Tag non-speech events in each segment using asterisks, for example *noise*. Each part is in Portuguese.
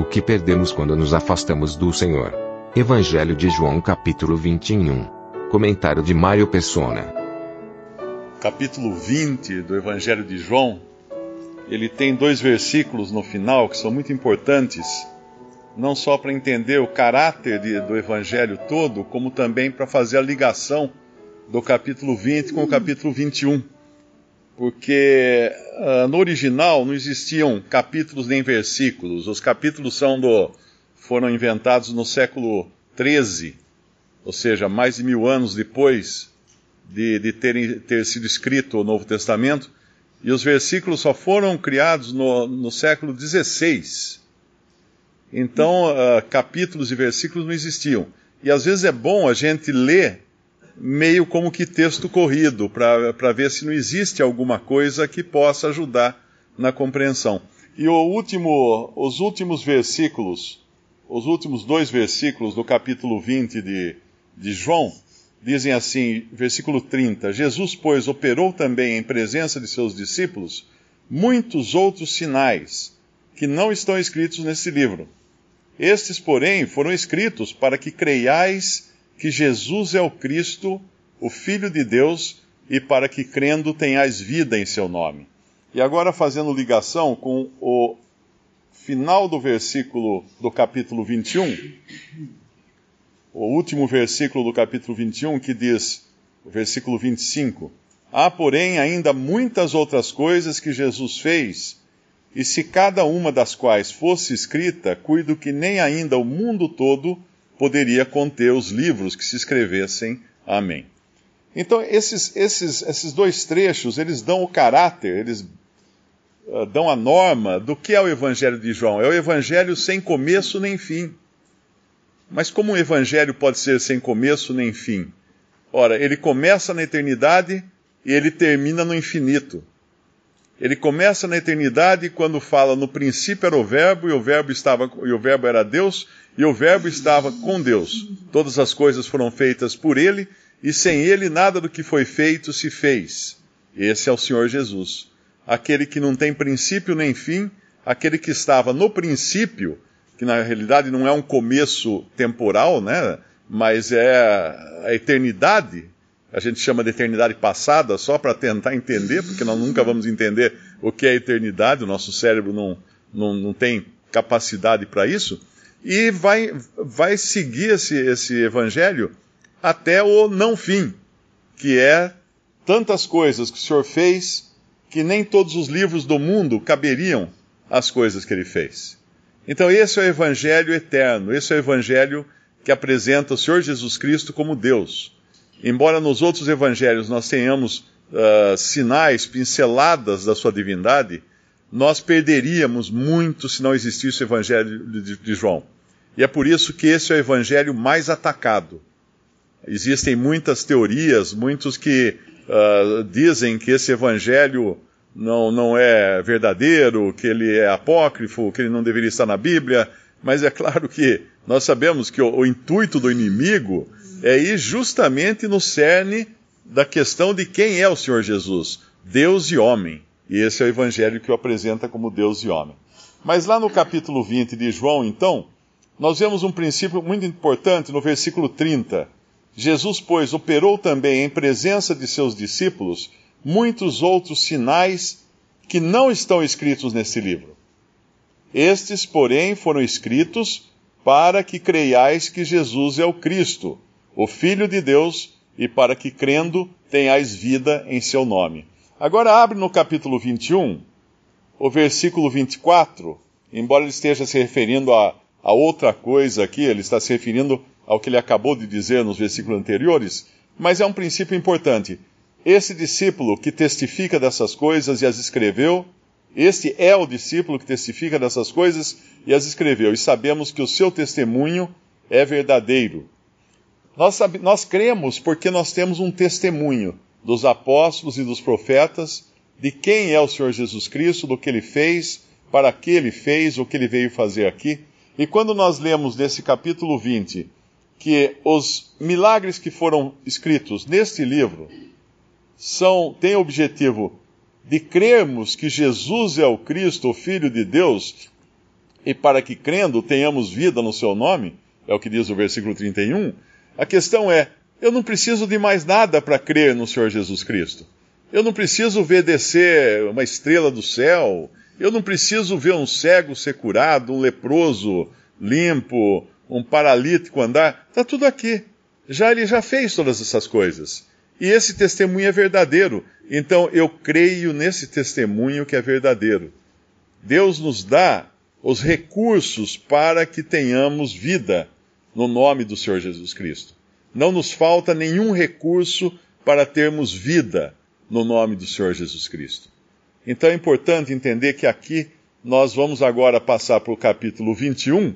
O que perdemos quando nos afastamos do Senhor? Evangelho de João, capítulo 21. Comentário de Mário Persona. capítulo 20 do Evangelho de João, ele tem dois versículos no final que são muito importantes, não só para entender o caráter de- do Evangelho todo, como também para fazer a ligação do capítulo 20 com o capítulo 21. Porque ah, no original não existiam capítulos nem versículos, os capítulos são do, foram inventados no século 13, ou seja, mais de mil anos depois de, de terem, ter sido escrito o Novo Testamento, e os versículos só foram criados no, no século XVI. Então, ah, capítulos e versículos não existiam. E às vezes é bom a gente ler meio como que texto corrido, para ver se não existe alguma coisa que possa ajudar na compreensão. E o último, os últimos versículos, os últimos dois versículos do capítulo 20 de, de João, dizem assim, versículo 30: Jesus, pois, operou também em presença de seus discípulos muitos outros sinais que não estão escritos nesse livro. Estes, porém, foram escritos para que creiais que Jesus é o Cristo, o Filho de Deus, e para que crendo tenhais vida em seu nome. E agora fazendo ligação com o final do versículo do capítulo 21, o último versículo do capítulo 21, que diz, o versículo 25: Há, porém, ainda muitas outras coisas que Jesus fez, e se cada uma das quais fosse escrita, cuido que nem ainda o mundo todo poderia conter os livros que se escrevessem. Amém. Então, esses, esses, esses dois trechos, eles dão o caráter, eles uh, dão a norma do que é o Evangelho de João. É o Evangelho sem começo nem fim. Mas como um evangelho pode ser sem começo nem fim? Ora, ele começa na eternidade e ele termina no infinito. Ele começa na eternidade quando fala no princípio era o verbo e o verbo estava e o verbo era Deus e o verbo estava com Deus. Todas as coisas foram feitas por ele e sem ele nada do que foi feito se fez. Esse é o Senhor Jesus, aquele que não tem princípio nem fim, aquele que estava no princípio que na realidade não é um começo temporal, né? Mas é a eternidade. A gente chama de eternidade passada só para tentar entender, porque nós nunca vamos entender o que é eternidade, o nosso cérebro não, não, não tem capacidade para isso. E vai, vai seguir esse, esse evangelho até o não fim, que é tantas coisas que o Senhor fez que nem todos os livros do mundo caberiam às coisas que ele fez. Então, esse é o Evangelho eterno, esse é o Evangelho que apresenta o Senhor Jesus Cristo como Deus. Embora nos outros evangelhos nós tenhamos uh, sinais, pinceladas da sua divindade, nós perderíamos muito se não existisse o Evangelho de, de João. E é por isso que esse é o Evangelho mais atacado. Existem muitas teorias, muitos que uh, dizem que esse Evangelho não, não é verdadeiro, que ele é apócrifo, que ele não deveria estar na Bíblia, mas é claro que nós sabemos que o, o intuito do inimigo é ir justamente no cerne da questão de quem é o Senhor Jesus, Deus e homem. E esse é o evangelho que o apresenta como Deus e homem. Mas lá no capítulo 20 de João, então, nós vemos um princípio muito importante no versículo 30. Jesus, pois, operou também em presença de seus discípulos muitos outros sinais que não estão escritos nesse livro. Estes, porém, foram escritos para que creiais que Jesus é o Cristo, o Filho de Deus, e para que, crendo, tenhais vida em seu nome. Agora abre no capítulo 21, o versículo 24, embora ele esteja se referindo a, a outra coisa aqui, ele está se referindo ao que ele acabou de dizer nos versículos anteriores, mas é um princípio importante. Esse discípulo que testifica dessas coisas e as escreveu Este é o discípulo que testifica dessas coisas e as escreveu, e sabemos que o seu testemunho é verdadeiro. Nós, nós cremos porque nós temos um testemunho dos apóstolos e dos profetas de quem é o Senhor Jesus Cristo, do que ele fez, para que ele fez, o que ele veio fazer aqui. E quando nós lemos nesse capítulo 20 que os milagres que foram escritos neste livro são têm o objetivo de crermos que Jesus é o Cristo, o Filho de Deus, e para que crendo tenhamos vida no seu nome, é o que diz o versículo 31. A questão é: eu não preciso de mais nada para crer no Senhor Jesus Cristo. Eu não preciso ver descer uma estrela do céu. Eu não preciso ver um cego ser curado, um leproso limpo, um paralítico andar. Está tudo aqui. Já ele já fez todas essas coisas. E esse testemunho é verdadeiro. Então eu creio nesse testemunho que é verdadeiro. Deus nos dá os recursos para que tenhamos vida no nome do Senhor Jesus Cristo. Não nos falta nenhum recurso para termos vida no nome do Senhor Jesus Cristo. Então é importante entender que aqui nós vamos agora passar para o capítulo 21, uh,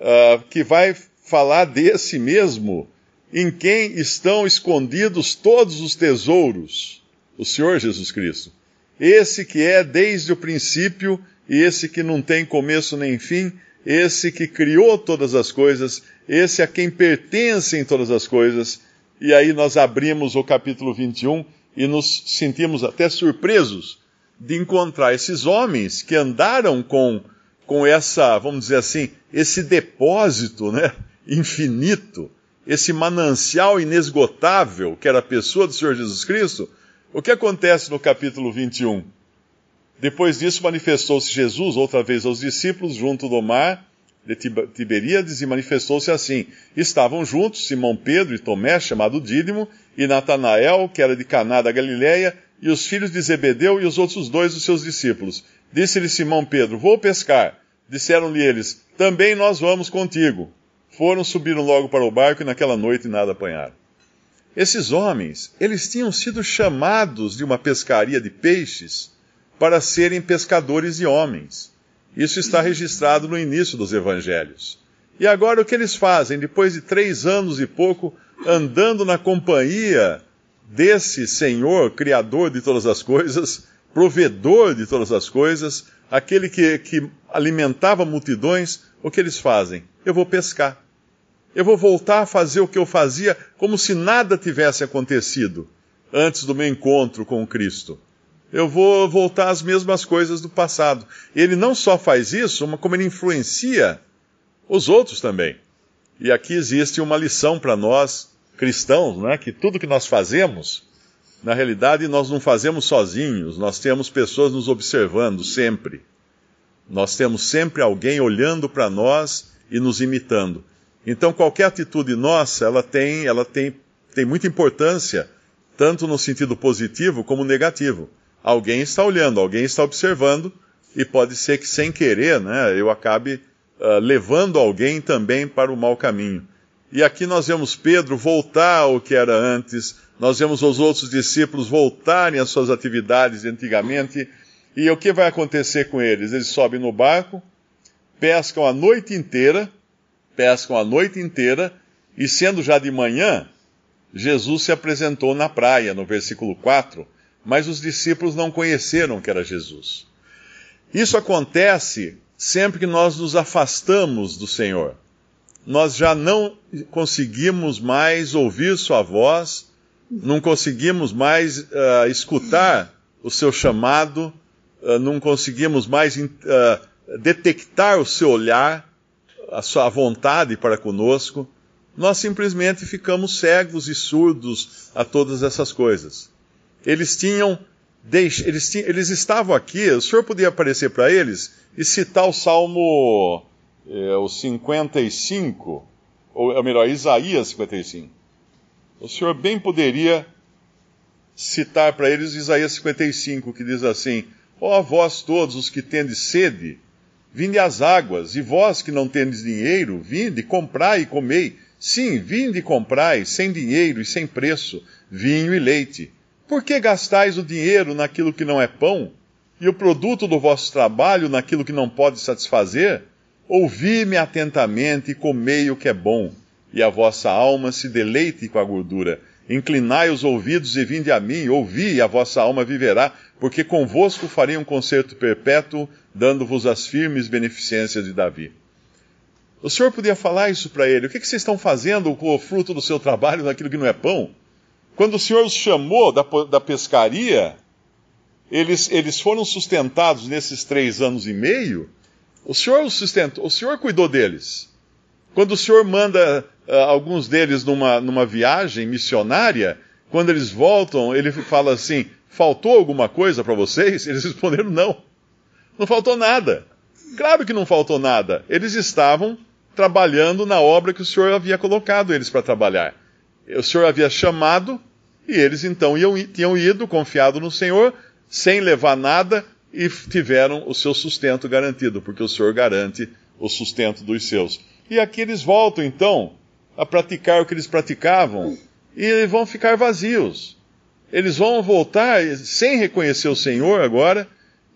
ah, que vai falar desse mesmo em quem estão escondidos todos os tesouros, o Senhor Jesus Cristo. Esse que é desde o princípio e esse que não tem começo nem fim, esse que criou todas as coisas, esse a quem pertencem todas as coisas. E aí nós abrimos o capítulo 21 e nos sentimos até surpresos de encontrar esses homens que andaram com, com essa, vamos dizer assim, esse depósito né, infinito, esse manancial inesgotável que era a pessoa do Senhor Jesus Cristo. O que acontece no capítulo 21? Depois disso, manifestou-se Jesus outra vez aos discípulos junto do mar de Tiberíades e manifestou-se assim. Estavam juntos Simão Pedro e Tomé, chamado Dídimo, e Natanael, que era de Caná da Galiléia, e os filhos de Zebedeu e os outros dois dos seus discípulos. Disse-lhe Simão Pedro: Vou pescar. Disseram-lhe eles: Também nós vamos contigo. Foram, subiram logo para o barco e naquela noite nada apanharam. Esses homens, eles tinham sido chamados de uma pescaria de peixes para serem pescadores de homens. Isso está registrado no início dos evangelhos. E agora o que eles fazem? Depois de três anos e pouco andando na companhia desse Senhor, Criador de todas as coisas, provedor de todas as coisas, aquele que, que alimentava multidões, o que eles fazem? Eu vou pescar. Eu vou voltar a fazer o que eu fazia como se nada tivesse acontecido antes do meu encontro com Cristo eu vou voltar às mesmas coisas do passado. Ele não só faz isso, mas como ele influencia os outros também. E aqui existe uma lição para nós cristãos, né, que tudo que nós fazemos, na realidade nós não fazemos sozinhos, nós temos pessoas nos observando sempre. Nós temos sempre alguém olhando para nós e nos imitando. Então qualquer atitude nossa, ela tem, ela tem, tem muita importância, tanto no sentido positivo como negativo alguém está olhando, alguém está observando, e pode ser que sem querer, né, eu acabe uh, levando alguém também para o mau caminho. E aqui nós vemos Pedro voltar ao que era antes, nós vemos os outros discípulos voltarem às suas atividades de antigamente, e o que vai acontecer com eles? Eles sobem no barco, pescam a noite inteira, pescam a noite inteira, e sendo já de manhã, Jesus se apresentou na praia, no versículo 4, mas os discípulos não conheceram que era Jesus. Isso acontece sempre que nós nos afastamos do Senhor. Nós já não conseguimos mais ouvir Sua voz, não conseguimos mais uh, escutar o seu chamado, uh, não conseguimos mais uh, detectar o seu olhar, a sua vontade para conosco. Nós simplesmente ficamos cegos e surdos a todas essas coisas eles tinham, eles, tinham, eles estavam aqui, o senhor podia aparecer para eles e citar o Salmo é, o 55, ou é melhor, Isaías 55. O senhor bem poderia citar para eles Isaías 55, que diz assim: Ó oh, vós todos os que tendes sede, vinde às águas, e vós que não tendes dinheiro, vinde, comprai e comei. Sim, vinde e comprai, sem dinheiro e sem preço, vinho e leite por que gastais o dinheiro naquilo que não é pão, e o produto do vosso trabalho naquilo que não pode satisfazer? Ouvi-me atentamente e comei o que é bom, e a vossa alma se deleite com a gordura. Inclinai os ouvidos e vinde a mim, ouvi, e a vossa alma viverá, porque convosco farei um concerto perpétuo, dando-vos as firmes beneficências de Davi. O senhor podia falar isso para ele. O que, que, vocês estão fazendo com o fruto do seu trabalho naquilo que não é pão? Quando o senhor os chamou da, da pescaria, eles, eles foram sustentados nesses três anos e meio, o Senhor os sustentou, o Senhor cuidou deles. Quando o Senhor manda uh, alguns deles numa, numa viagem missionária, quando eles voltam, ele fala assim: faltou alguma coisa para vocês? Eles *laughs* responderam: não. Não faltou nada. Claro que não faltou nada. Eles estavam trabalhando na obra que o Senhor havia colocado eles para trabalhar. O Senhor havia chamado e eles então iam, tinham ido, confiado no Senhor, sem levar nada e tiveram o seu sustento garantido, porque o Senhor garante o sustento dos seus. E aqui eles voltam então a praticar o que eles praticavam e vão ficar vazios. Eles vão voltar sem reconhecer o Senhor agora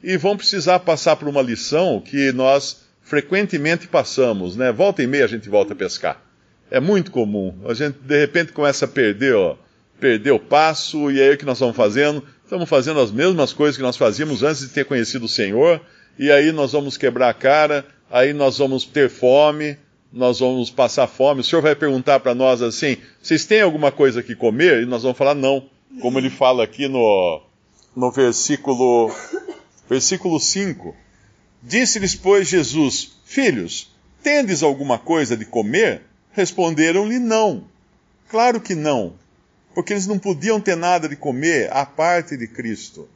e vão precisar passar por uma lição que nós frequentemente passamos, né? Volta e meia a gente volta a pescar. É muito comum. A gente de repente começa a perder, ó, perder o passo e aí o que nós vamos fazendo? estamos fazendo as mesmas coisas que nós fazíamos antes de ter conhecido o Senhor, e aí nós vamos quebrar a cara, aí nós vamos ter fome, nós vamos passar fome. O Senhor vai perguntar para nós assim: vocês têm alguma coisa que comer? E nós vamos falar não, como ele fala aqui no, no versículo, versículo 5. Disse-lhes, pois, Jesus: Filhos, tendes alguma coisa de comer? Responderam-lhe não. Claro que não porque eles não podiam ter nada de comer à parte de Cristo.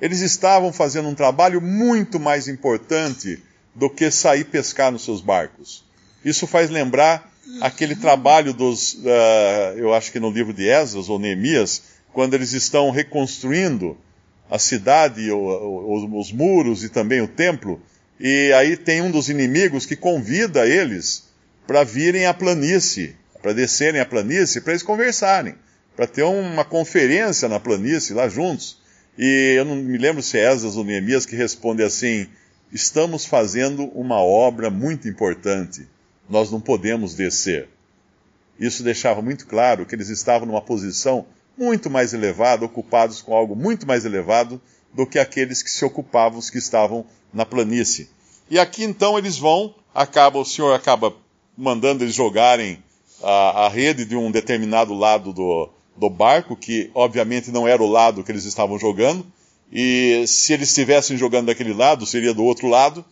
Eles estavam fazendo um trabalho muito mais importante do que sair pescar nos seus barcos. Isso faz lembrar aquele trabalho dos, uh, eu acho que no livro de Esdras ou Neemias, quando eles estão reconstruindo a cidade, os muros e também o templo, e aí tem um dos inimigos que convida eles para virem à planície, para descerem à planície, para eles conversarem para ter uma conferência na planície lá juntos. E eu não me lembro se é Esdras ou Neemias que responde assim: estamos fazendo uma obra muito importante, nós não podemos descer. Isso deixava muito claro que eles estavam numa posição muito mais elevada, ocupados com algo muito mais elevado do que aqueles que se ocupavam, os que estavam na planície. E aqui então eles vão, acaba, o Senhor acaba mandando eles jogarem a, a rede de um determinado lado do, do barco, que obviamente não era o lado que eles estavam jogando, e se eles estivessem jogando daquele lado, seria do outro lado.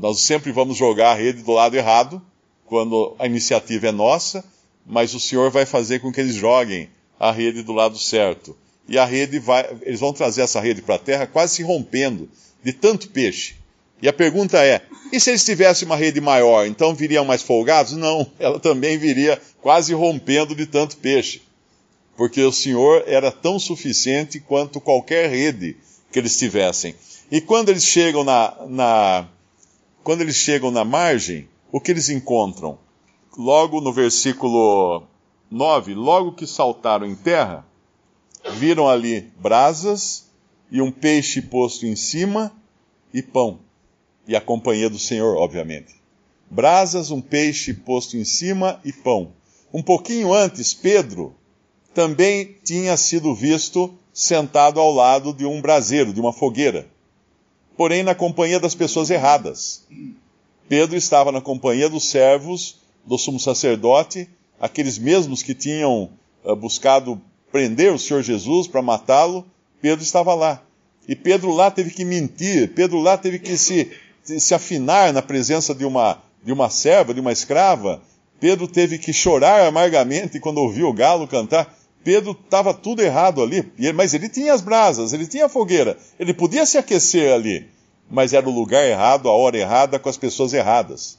Nós sempre vamos jogar a rede do lado errado, quando a iniciativa é nossa, mas o Senhor vai fazer com que eles joguem a rede do lado certo. E a rede vai, eles vão trazer essa rede para a terra quase se rompendo de tanto peixe. E a pergunta é: e se eles tivessem uma rede maior, então viriam mais folgados? Não, *laughs* ela também viria quase rompendo de tanto peixe porque o Senhor era tão suficiente quanto qualquer rede que eles tivessem. E quando eles chegam na, na, quando eles chegam na margem, o que eles encontram? Logo no versículo 9, logo que saltaram em terra, viram ali brasas e um peixe posto em cima e pão. E a companhia do Senhor, obviamente. Brasas, um peixe posto em cima e pão. Um pouquinho antes, Pedro também tinha sido visto sentado ao lado de um braseiro, de uma fogueira, porém na companhia das pessoas erradas. Pedro estava na companhia dos servos do sumo sacerdote, aqueles mesmos que tinham uh, buscado prender o Senhor Jesus para matá-lo, Pedro estava lá. E Pedro lá teve que mentir, Pedro lá teve que se, se afinar na presença de uma, de uma serva, de uma escrava. Pedro teve que chorar amargamente quando ouviu o galo cantar. Pedro estava tudo errado ali, mas ele tinha as brasas, ele tinha a fogueira, ele podia se aquecer ali, mas era o lugar errado, a hora errada, com as pessoas erradas.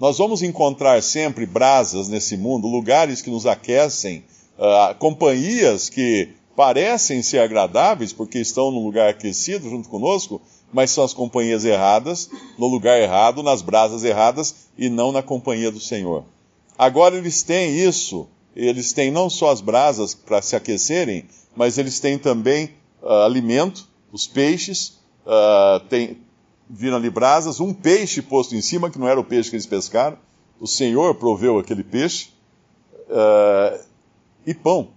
Nós vamos encontrar sempre brasas nesse mundo, lugares que nos aquecem, uh, companhias que parecem ser agradáveis porque estão no lugar aquecido junto conosco, mas são as companhias erradas, no lugar errado, nas brasas erradas e não na companhia do Senhor. Agora eles têm isso eles têm não só as brasas para se aquecerem, mas eles têm também uh, alimento, os peixes, uh, tem, viram ali brasas, um peixe posto em cima, que não era o peixe que eles pescaram, o Senhor proveu aquele peixe, uh, e pão.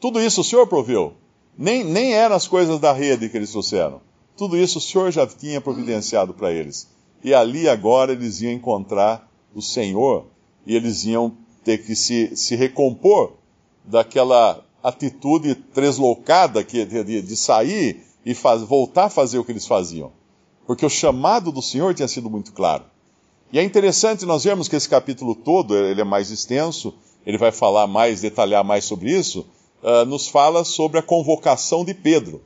Tudo isso o Senhor proveu. Nem, nem eram as coisas da rede que eles trouxeram. Tudo isso o Senhor já tinha providenciado para eles. E ali agora eles iam encontrar o Senhor e eles iam ter que se, se recompor daquela atitude tresloucada que, de, de sair e faz, voltar a fazer o que eles faziam. Porque o chamado do Senhor tinha sido muito claro. E é interessante nós vermos que esse capítulo todo, ele é mais extenso, ele vai falar mais, detalhar mais sobre isso, uh, nos fala sobre a convocação de Pedro.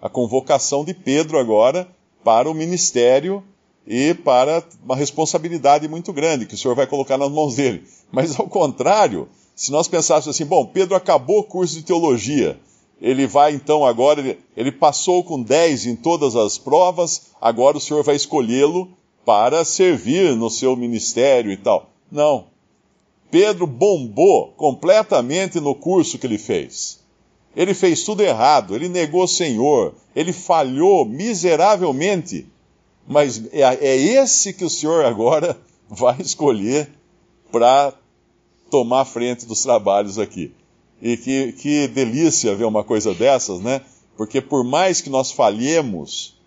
A convocação de Pedro agora para o ministério e para uma responsabilidade muito grande que o Senhor vai colocar nas mãos dele. Mas ao contrário, se nós pensássemos assim, bom, Pedro acabou o curso de teologia, ele vai então agora, ele, ele passou com 10 em todas as provas, agora o Senhor vai escolhê-lo para servir no seu ministério e tal. Não. Pedro bombou completamente no curso que ele fez. Ele fez tudo errado, ele negou o Senhor, ele falhou miseravelmente. Mas é, é esse que o Senhor agora *laughs* vai escolher para tomar frente dos trabalhos aqui. E que, que delícia ver uma coisa dessas, né? Porque por mais que nós falhemos,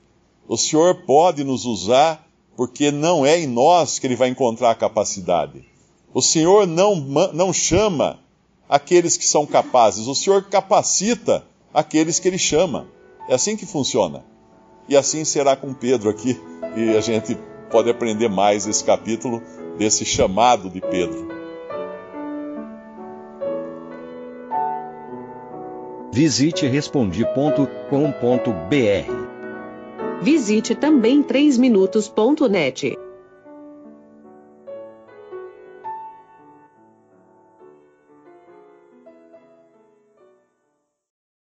o Senhor pode nos usar, porque não é em nós que Ele vai encontrar a capacidade. O Senhor não, não chama aqueles que são capazes, o Senhor capacita aqueles que Ele chama. É assim que funciona. E assim será com Pedro aqui, e a gente pode aprender mais esse capítulo desse chamado de Pedro. Visite respondi.com.br. Visite também 3minutos.net.